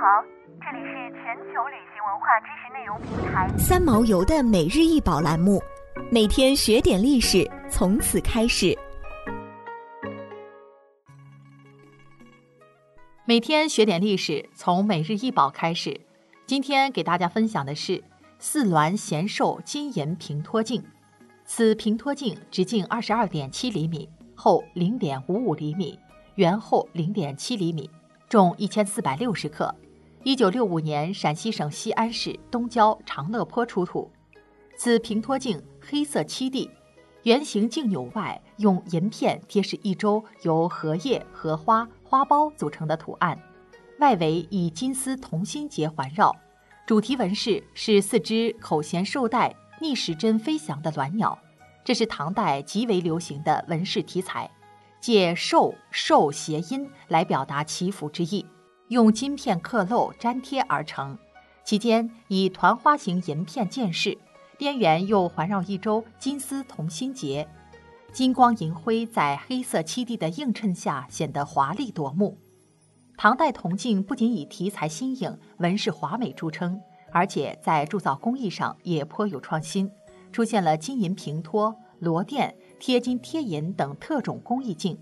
好，这里是全球旅行文化知识内容平台三毛游的每日一宝栏目，每天学点历史，从此开始。每天学点历史，从每日一宝开始。今天给大家分享的是四鸾贤寿金银平托镜。此平托镜直径二十二点七厘米，厚零点五五厘米，圆厚零点七厘米。重一千四百六十克，一九六五年陕西省西安市东郊长乐坡出土。此平托镜黑色漆地，圆形镜钮外用银片贴饰一周由荷叶、荷花、花苞组成的图案，外围以金丝同心结环绕，主题纹饰是四只口衔绶带、逆时针飞翔的鸾鸟，这是唐代极为流行的纹饰题材。借寿寿谐音来表达祈福之意，用金片刻镂粘贴而成。其间以团花形银片建饰，边缘又环绕一周金丝同心结，金光银辉在黑色漆地的映衬下显得华丽夺目。唐代铜镜不仅以题材新颖、纹饰华美著称，而且在铸造工艺上也颇有创新，出现了金银平托、螺钿。贴金贴银等特种工艺镜，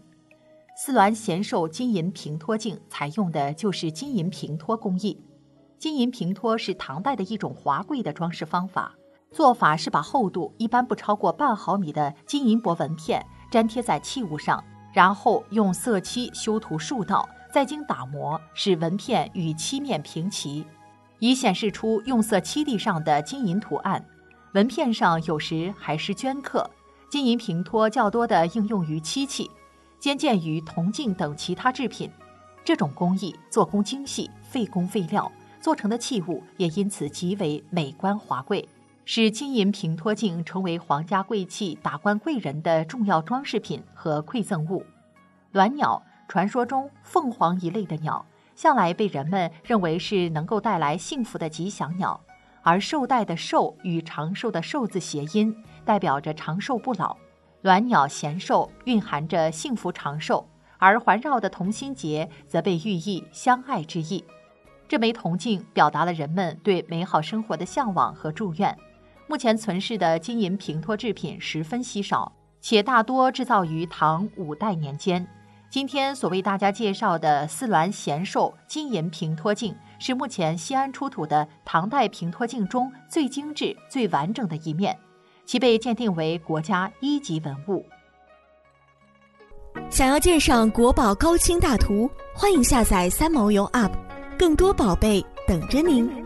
四鸾贤寿金银平托镜采用的就是金银平托工艺。金银平托是唐代的一种华贵的装饰方法，做法是把厚度一般不超过半毫米的金银箔纹片粘贴在器物上，然后用色漆修涂数道，再经打磨，使纹片与漆面平齐，以显示出用色漆地上的金银图案。纹片上有时还是镌刻。金银平托较多的应用于漆器，兼见于铜镜等其他制品。这种工艺做工精细，费工费料，做成的器物也因此极为美观华贵，使金银平托镜成为皇家贵气、达官贵人的重要装饰品和馈赠物。鸾鸟，传说中凤凰一类的鸟，向来被人们认为是能够带来幸福的吉祥鸟。而绶带的“寿”与长寿的“寿”字谐音，代表着长寿不老。鸾鸟衔寿蕴含着幸福长寿，而环绕的同心结则被寓意相爱之意。这枚铜镜表达了人们对美好生活的向往和祝愿。目前存世的金银平托制品十分稀少，且大多制造于唐五代年间。今天所为大家介绍的四鸾贤寿金银平托镜，是目前西安出土的唐代平托镜中最精致、最完整的一面，其被鉴定为国家一级文物。想要鉴赏国宝高清大图，欢迎下载三毛游 App，更多宝贝等着您。